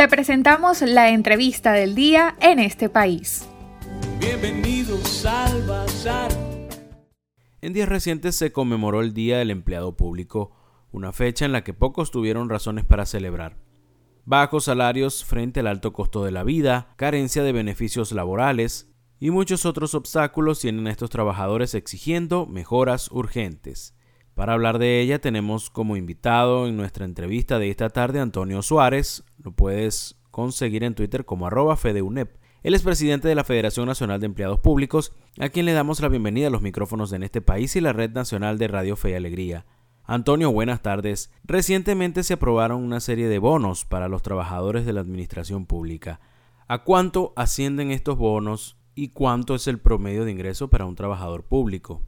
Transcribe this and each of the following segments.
Te presentamos la entrevista del día en este país. Bienvenidos al Bazar. En días recientes se conmemoró el Día del Empleado Público, una fecha en la que pocos tuvieron razones para celebrar. Bajos salarios frente al alto costo de la vida, carencia de beneficios laborales y muchos otros obstáculos tienen a estos trabajadores exigiendo mejoras urgentes. Para hablar de ella tenemos como invitado en nuestra entrevista de esta tarde Antonio Suárez. Lo puedes conseguir en Twitter como arroba fedeunep. Él es presidente de la Federación Nacional de Empleados Públicos, a quien le damos la bienvenida a los micrófonos en este país y la Red Nacional de Radio Fe y Alegría. Antonio, buenas tardes. Recientemente se aprobaron una serie de bonos para los trabajadores de la administración pública. ¿A cuánto ascienden estos bonos y cuánto es el promedio de ingreso para un trabajador público?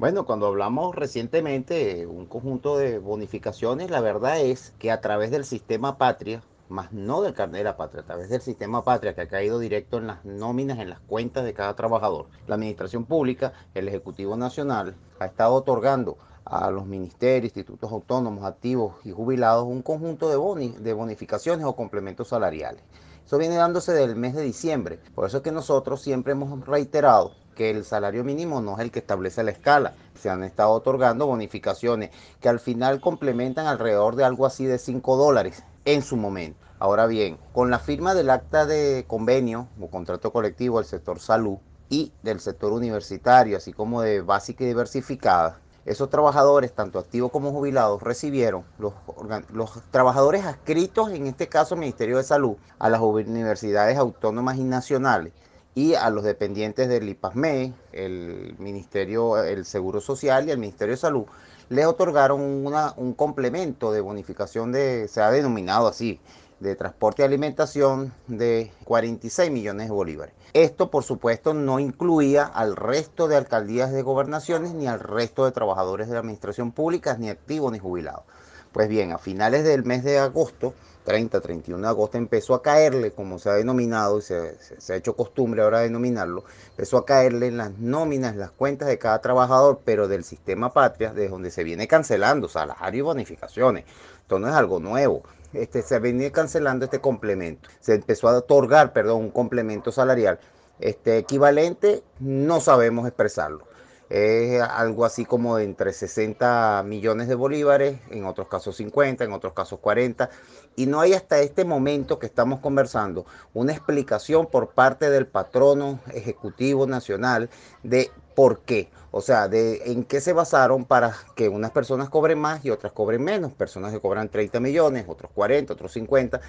Bueno, cuando hablamos recientemente un conjunto de bonificaciones, la verdad es que a través del sistema patria, más no del carnet de la patria, a través del sistema patria que ha caído directo en las nóminas, en las cuentas de cada trabajador, la administración pública, el Ejecutivo Nacional, ha estado otorgando a los ministerios, institutos autónomos, activos y jubilados un conjunto de, de bonificaciones o complementos salariales. Eso viene dándose del mes de diciembre. Por eso es que nosotros siempre hemos reiterado que el salario mínimo no es el que establece la escala. Se han estado otorgando bonificaciones que al final complementan alrededor de algo así de 5 dólares en su momento. Ahora bien, con la firma del acta de convenio o contrato colectivo del sector salud y del sector universitario, así como de básica y diversificada, esos trabajadores, tanto activos como jubilados, recibieron los, trabajadores adscritos, en este caso Ministerio de Salud, a las universidades autónomas y nacionales, y a los dependientes del IPASME, el Ministerio, el Seguro Social y el Ministerio de Salud, les otorgaron un complemento de bonificación de, se ha denominado así, de transporte y alimentación de 46 millones de bolívares. Esto, por supuesto, no incluía al resto de alcaldías de gobernaciones ni al resto de trabajadores de la administración pública, ni activos ni jubilados. Pues bien, a finales del mes de agosto, 30, 31 de agosto, empezó a caerle, como se ha denominado y se, ha hecho costumbre ahora denominarlo, empezó a caerle en las nóminas, las cuentas de cada trabajador, pero del sistema patria, desde donde se viene cancelando salario y bonificaciones. Esto no es algo nuevo. Este, se venía cancelando este complemento. Se empezó a otorgar, perdón, un complemento salarial. Este equivalente, no sabemos expresarlo es algo así como de entre 60 millones de bolívares, en otros casos 50, en otros casos 40, y no hay hasta este momento que estamos conversando una explicación por parte del patrono ejecutivo nacional de por qué, o sea, de en qué se basaron para que unas personas cobren más y otras cobren menos, personas que cobran 30 millones, otros 40, otros 50,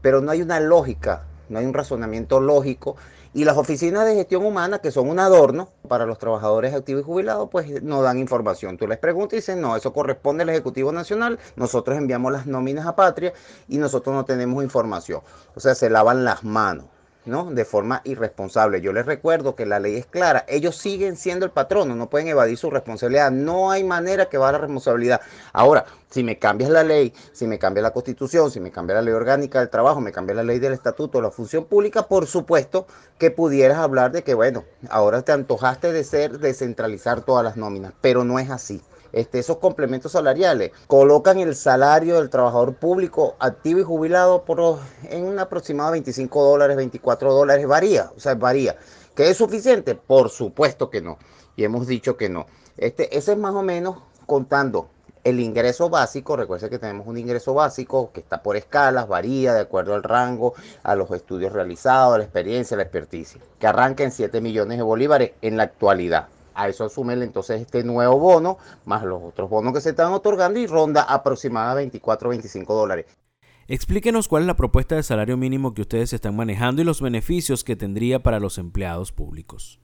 pero no hay una lógica, no hay un razonamiento lógico y las oficinas de gestión humana, que son un adorno para los trabajadores activos y jubilados, pues no dan información. Tú les preguntas y dicen, no, eso corresponde al Ejecutivo Nacional, nosotros enviamos las nóminas a Patria y nosotros no tenemos información. O sea, se lavan las manos. ¿No? De forma irresponsable. Yo les recuerdo que la ley es clara. Ellos siguen siendo el patrono, no pueden evadir su responsabilidad. No hay manera que va la responsabilidad. Ahora, si me cambias la ley, si me cambia la constitución, si me cambia la ley orgánica del trabajo, me cambia la ley del estatuto, la función pública, por supuesto que pudieras hablar de que, bueno, ahora te antojaste de ser, descentralizar todas las nóminas, pero no es así este, esos complementos salariales. Colocan el salario del trabajador público activo y jubilado por, en un aproximado 25 dólares, 24 dólares, varía, o sea, varía. ¿Que es suficiente? Por supuesto que no. Y hemos dicho que no. Este, ese es más o menos contando el ingreso básico, recuerden que tenemos un ingreso básico que está por escalas, varía de acuerdo al rango, a los estudios realizados, a la experiencia, a la experticia, que arranca en 7 millones de bolívares en la actualidad. A eso asúmele entonces este nuevo bono, más los otros bonos que se están otorgando y ronda aproximadamente 24 o 25 dólares. Explíquenos cuál es la propuesta de salario mínimo que ustedes están manejando y los beneficios que tendría para los empleados públicos.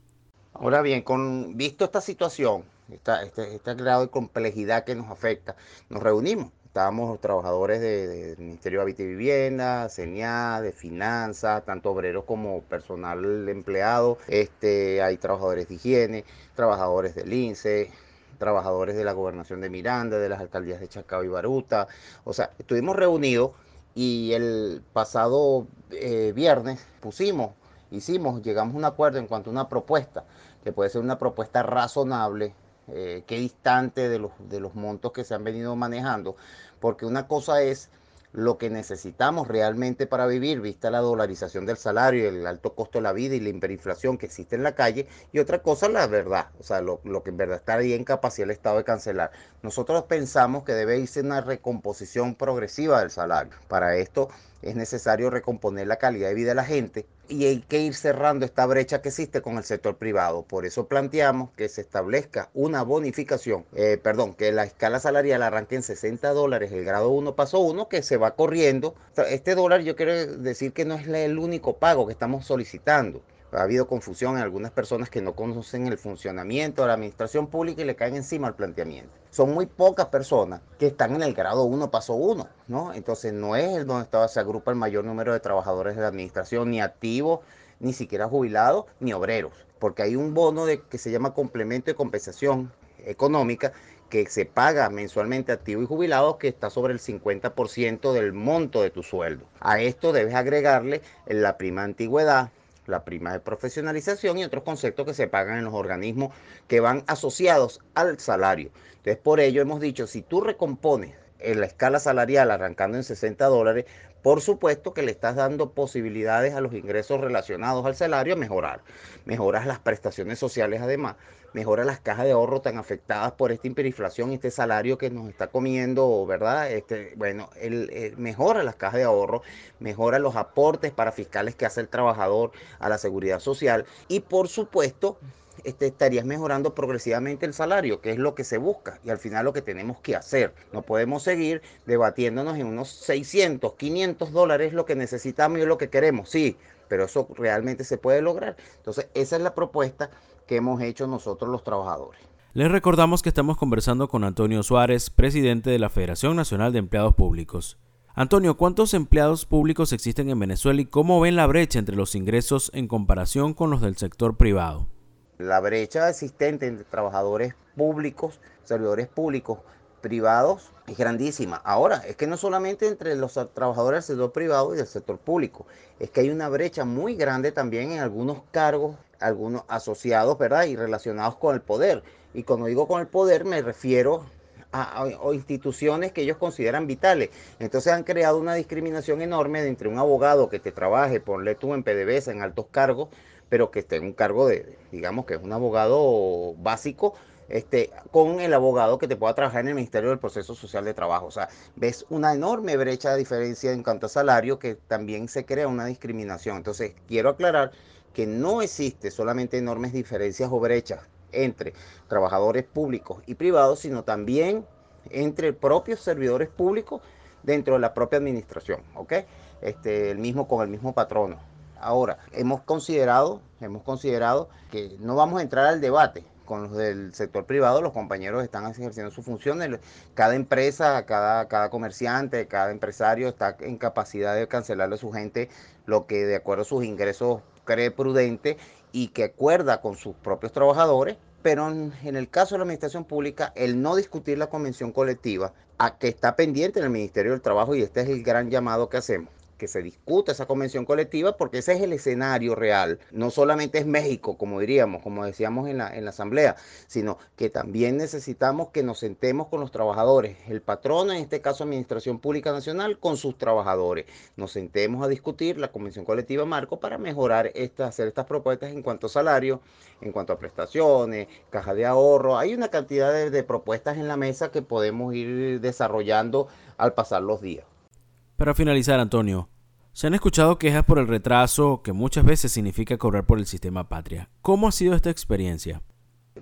Ahora bien, con visto esta situación, esta, este, este grado de complejidad que nos afecta, nos reunimos estábamos trabajadores del Ministerio de Hábitat y Vivienda, CENIA, de Finanzas, tanto obreros como personal empleado, este, hay trabajadores de higiene, trabajadores del INSE, trabajadores de la gobernación de Miranda, de las alcaldías de Chacao y Baruta, o sea, estuvimos reunidos y el pasado eh, viernes pusimos, hicimos, llegamos a un acuerdo en cuanto a una propuesta, que puede ser una propuesta razonable, eh, qué distante de los, de los montos que se han venido manejando, porque una cosa es lo que necesitamos realmente para vivir, vista la dolarización del salario, el alto costo de la vida y la hiperinflación que existe en la calle, y otra cosa, la verdad, o sea, lo, que en verdad estaría en capacidad el Estado de cancelar. Nosotros pensamos que debe irse una recomposición progresiva del salario. Para esto es necesario recomponer la calidad de vida de la gente y hay que ir cerrando esta brecha que existe con el sector privado. Por eso planteamos que se establezca una bonificación, eh, perdón, que la escala salarial arranque en 60 dólares, el grado 1 paso 1, que se va corriendo. Este dólar yo quiero decir que no es el único pago que estamos solicitando. Ha habido confusión en algunas personas que no conocen el funcionamiento de la administración pública y le caen encima el planteamiento. Son muy pocas personas que están en el grado 1, paso 1, ¿no? Entonces no es el donde se agrupa el mayor número de trabajadores de la administración, ni activos, ni siquiera jubilados, ni obreros, porque hay un bono de, que se llama complemento de compensación económica que se paga mensualmente activo y jubilado que está sobre el 50% del monto de tu sueldo. A esto debes agregarle la prima antigüedad, la prima de profesionalización y otros conceptos que se pagan en los organismos que van asociados al salario. Entonces, por ello hemos dicho, si tú recompones en la escala salarial arrancando en 60 dólares, por supuesto que le estás dando posibilidades a los ingresos relacionados al salario a mejorar. Mejoras las prestaciones sociales además, mejora las cajas de ahorro tan afectadas por esta hiperinflación, este salario que nos está comiendo, ¿verdad? Este, bueno, el, mejora las cajas de ahorro, mejora los aportes para fiscales que hace el trabajador a la seguridad social y por supuesto este, estarías mejorando progresivamente el salario, que es lo que se busca y al final lo que tenemos que hacer. No podemos seguir debatiéndonos en unos 600, 500 dólares lo que necesitamos y lo que queremos, sí, pero eso realmente se puede lograr. Entonces, esa es la propuesta que hemos hecho nosotros los trabajadores. Les recordamos que estamos conversando con Antonio Suárez, presidente de la Federación Nacional de Empleados Públicos. Antonio, ¿cuántos empleados públicos existen en Venezuela y cómo ven la brecha entre los ingresos en comparación con los del sector privado? La brecha existente entre trabajadores públicos, servidores públicos, privados es grandísima. Ahora, es que no solamente entre los trabajadores del sector privado y del sector público, es que hay una brecha muy grande también en algunos cargos, algunos asociados, ¿verdad? Y relacionados con el poder. Y cuando digo con el poder me refiero a, instituciones que ellos consideran vitales. Entonces han creado una discriminación enorme entre un abogado que te trabaje, ponle tú en PDVSA, en altos cargos, pero que esté en un cargo de, digamos que es un abogado básico, este, con el abogado que te pueda trabajar en el Ministerio del Proceso Social de Trabajo. O sea, ves una enorme brecha de diferencia en cuanto a salario que también se crea una discriminación. Entonces, quiero aclarar que no existe solamente enormes diferencias o brechas entre trabajadores públicos y privados, sino también entre propios servidores públicos dentro de la propia administración, ¿ok? Este, el mismo con el mismo patrono. Ahora, hemos considerado, hemos considerado que no vamos a entrar al debate con los del sector privado, los compañeros están ejerciendo su función. Cada empresa, cada, cada comerciante, cada empresario está en capacidad de cancelarle a su gente lo que de acuerdo a sus ingresos cree prudente y que acuerda con sus propios trabajadores. Pero en, en el caso de la administración pública, el no discutir la convención colectiva, a que está pendiente en el Ministerio del Trabajo, y este es el gran llamado que hacemos, que se discuta esa convención colectiva porque ese es el escenario real. No solamente es México, como diríamos, como decíamos en la, en la asamblea, sino que también necesitamos que nos sentemos con los trabajadores, el patrono, en este caso Administración Pública Nacional, con sus trabajadores. Nos sentemos a discutir la convención colectiva marco para mejorar, esta, hacer estas propuestas en cuanto a salario, en cuanto a prestaciones, caja de ahorro. Hay una cantidad de propuestas en la mesa que podemos ir desarrollando al pasar los días. Para finalizar, Antonio, se han escuchado quejas por el retraso que muchas veces significa cobrar por el sistema patria. ¿Cómo ha sido esta experiencia?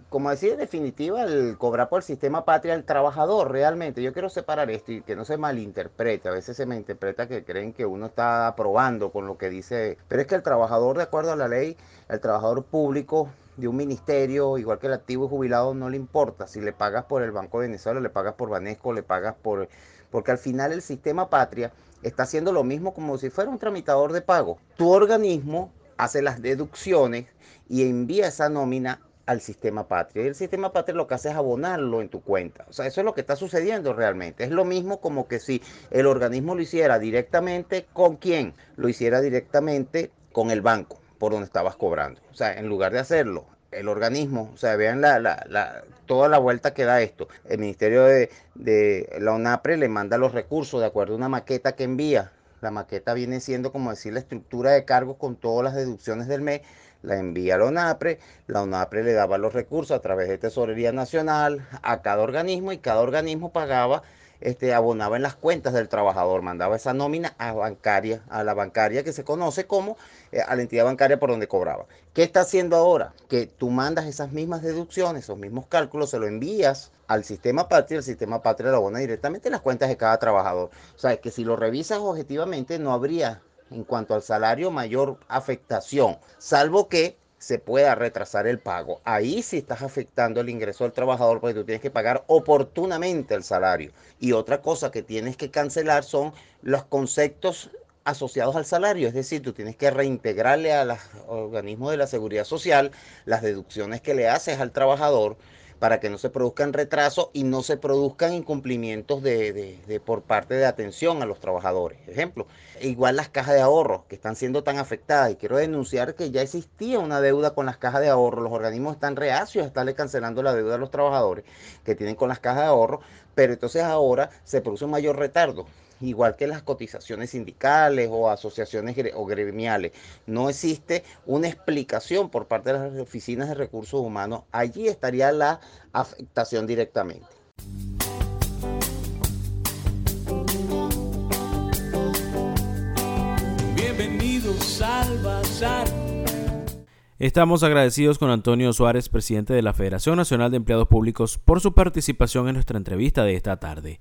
Como decía, en definitiva, el cobrar por el sistema patria al trabajador realmente. Yo quiero separar esto y que no se malinterprete. A veces se me interpreta que creen que uno está aprobando con lo que dice. Pero es que el trabajador, de acuerdo a la ley, el trabajador público de un ministerio, igual que el activo y jubilado, no le importa si le pagas por el Banco de Venezuela, le pagas por Banesco, le pagas por porque al final el sistema patria está haciendo lo mismo como si fuera un tramitador de pago. Tu organismo hace las deducciones y envía esa nómina al sistema patria. Y el sistema patria lo que hace es abonarlo en tu cuenta. O sea, eso es lo que está sucediendo realmente. Es lo mismo como que si el organismo lo hiciera directamente con quién, lo hiciera directamente con el banco por donde estabas cobrando. O sea, en lugar de hacerlo el organismo, o sea, vean la, la, toda la vuelta que da esto. El Ministerio de, de la UNAPRE le manda los recursos de acuerdo a una maqueta que envía. La maqueta viene siendo, como decir, la estructura de cargos con todas las deducciones del mes la envía a la ONAPRE, la ONAPRE le daba los recursos a través de Tesorería Nacional a cada organismo y cada organismo pagaba, este, abonaba en las cuentas del trabajador, mandaba esa nómina a bancaria, a la bancaria que se conoce como eh, a la entidad bancaria por donde cobraba. ¿Qué está haciendo ahora? Que tú mandas esas mismas deducciones, esos mismos cálculos, se lo envías al sistema patria, el sistema patria lo abona directamente en las cuentas de cada trabajador. O sea, que si lo revisas objetivamente no habría en cuanto al salario mayor afectación, salvo que se pueda retrasar el pago. Ahí sí estás afectando el ingreso del trabajador porque tú tienes que pagar oportunamente el salario. Y otra cosa que tienes que cancelar son los conceptos asociados al salario, es decir, tú tienes que reintegrarle a los organismos de la seguridad social las deducciones que le haces al trabajador para que no se produzcan retrasos y no se produzcan incumplimientos de, por parte de atención a los trabajadores. Ejemplo, igual las cajas de ahorro que están siendo tan afectadas y quiero denunciar que ya existía una deuda con las cajas de ahorro, los organismos están reacios a estarle cancelando la deuda a los trabajadores que tienen con las cajas de ahorro, pero entonces ahora se produce un mayor retardo igual que las cotizaciones sindicales o asociaciones o gremiales. No existe una explicación por parte de las oficinas de recursos humanos. Allí estaría la afectación directamente. Bienvenidos al Bazar. Estamos agradecidos con Antonio Suárez, presidente de la Federación Nacional de Empleados Públicos, por su participación en nuestra entrevista de esta tarde.